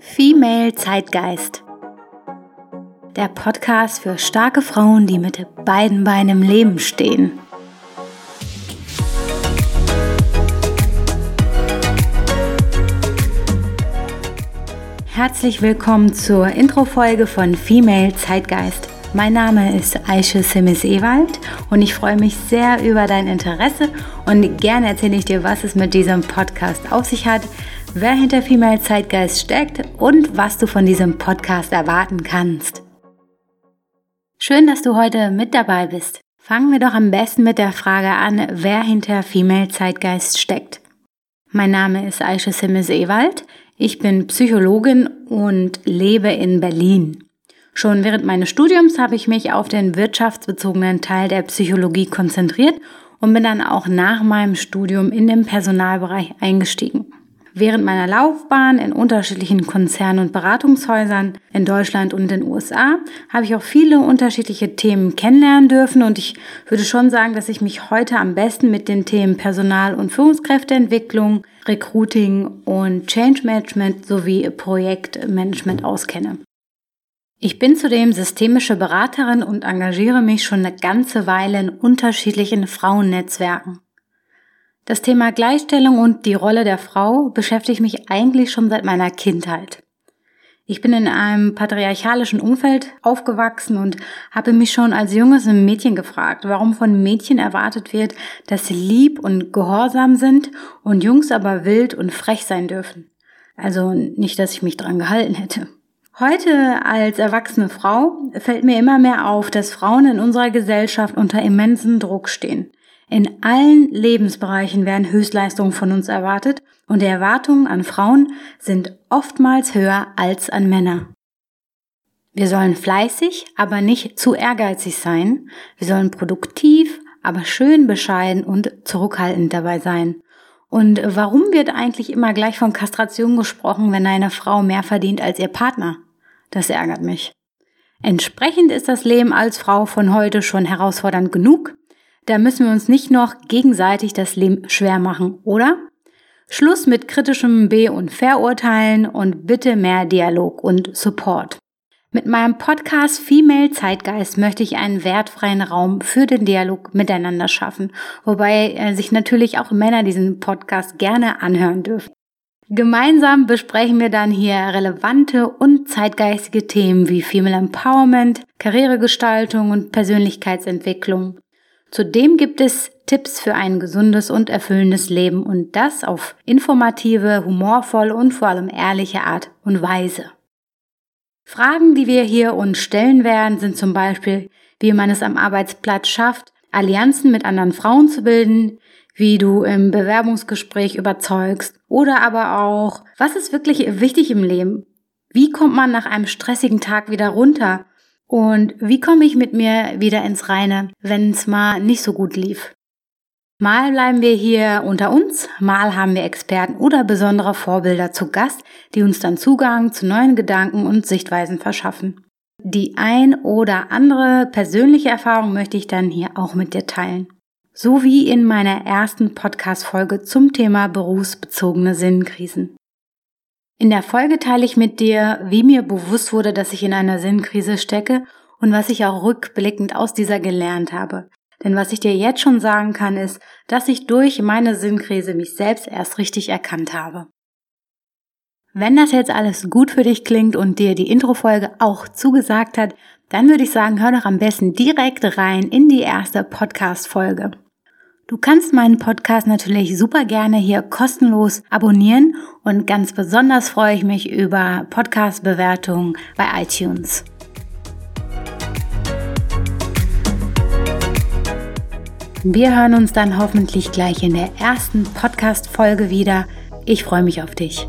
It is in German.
Female Zeitgeist. Der Podcast für starke Frauen, die mit beiden Beinen im Leben stehen. Herzlich willkommen zur Introfolge von Female Zeitgeist. Mein Name ist Aische Simis Ewald und ich freue mich sehr über dein Interesse und gerne erzähle ich dir, was es mit diesem Podcast auf sich hat, wer hinter Female Zeitgeist steckt und was du von diesem Podcast erwarten kannst. Schön, dass du heute mit dabei bist. Fangen wir doch am besten mit der Frage an, wer hinter Female Zeitgeist steckt. Mein Name ist Aische Simis Ewald. Ich bin Psychologin und lebe in Berlin. Schon während meines Studiums habe ich mich auf den wirtschaftsbezogenen Teil der Psychologie konzentriert und bin dann auch nach meinem Studium in den Personalbereich eingestiegen. Während meiner Laufbahn in unterschiedlichen Konzernen und Beratungshäusern in Deutschland und den USA habe ich auch viele unterschiedliche Themen kennenlernen dürfen und ich würde schon sagen, dass ich mich heute am besten mit den Themen Personal- und Führungskräfteentwicklung, Recruiting und Change Management sowie Projektmanagement auskenne. Ich bin zudem systemische Beraterin und engagiere mich schon eine ganze Weile in unterschiedlichen Frauennetzwerken. Das Thema Gleichstellung und die Rolle der Frau beschäftigt mich eigentlich schon seit meiner Kindheit. Ich bin in einem patriarchalischen Umfeld aufgewachsen und habe mich schon als junges Mädchen gefragt, warum von Mädchen erwartet wird, dass sie lieb und gehorsam sind und Jungs aber wild und frech sein dürfen. Also nicht, dass ich mich dran gehalten hätte. Heute als erwachsene Frau fällt mir immer mehr auf, dass Frauen in unserer Gesellschaft unter immensen Druck stehen. In allen Lebensbereichen werden Höchstleistungen von uns erwartet und die Erwartungen an Frauen sind oftmals höher als an Männer. Wir sollen fleißig, aber nicht zu ehrgeizig sein. Wir sollen produktiv, aber schön bescheiden und zurückhaltend dabei sein. Und warum wird eigentlich immer gleich von Kastration gesprochen, wenn eine Frau mehr verdient als ihr Partner? Das ärgert mich. Entsprechend ist das Leben als Frau von heute schon herausfordernd genug. Da müssen wir uns nicht noch gegenseitig das Leben schwer machen, oder? Schluss mit kritischem B- und Verurteilen und bitte mehr Dialog und Support. Mit meinem Podcast Female Zeitgeist möchte ich einen wertfreien Raum für den Dialog miteinander schaffen, wobei äh, sich natürlich auch Männer diesen Podcast gerne anhören dürfen. Gemeinsam besprechen wir dann hier relevante und zeitgeistige Themen wie Female Empowerment, Karrieregestaltung und Persönlichkeitsentwicklung. Zudem gibt es Tipps für ein gesundes und erfüllendes Leben und das auf informative, humorvolle und vor allem ehrliche Art und Weise. Fragen, die wir hier uns stellen werden, sind zum Beispiel, wie man es am Arbeitsplatz schafft, Allianzen mit anderen Frauen zu bilden, wie du im Bewerbungsgespräch überzeugst oder aber auch, was ist wirklich wichtig im Leben? Wie kommt man nach einem stressigen Tag wieder runter? Und wie komme ich mit mir wieder ins Reine, wenn es mal nicht so gut lief? Mal bleiben wir hier unter uns, mal haben wir Experten oder besondere Vorbilder zu Gast, die uns dann Zugang zu neuen Gedanken und Sichtweisen verschaffen. Die ein oder andere persönliche Erfahrung möchte ich dann hier auch mit dir teilen so wie in meiner ersten Podcast-Folge zum Thema berufsbezogene Sinnkrisen. In der Folge teile ich mit dir, wie mir bewusst wurde, dass ich in einer Sinnkrise stecke und was ich auch rückblickend aus dieser gelernt habe. Denn was ich dir jetzt schon sagen kann, ist, dass ich durch meine Sinnkrise mich selbst erst richtig erkannt habe. Wenn das jetzt alles gut für dich klingt und dir die Introfolge auch zugesagt hat, dann würde ich sagen, hör doch am besten direkt rein in die erste Podcast-Folge. Du kannst meinen Podcast natürlich super gerne hier kostenlos abonnieren und ganz besonders freue ich mich über Podcast-Bewertungen bei iTunes. Wir hören uns dann hoffentlich gleich in der ersten Podcast-Folge wieder. Ich freue mich auf dich.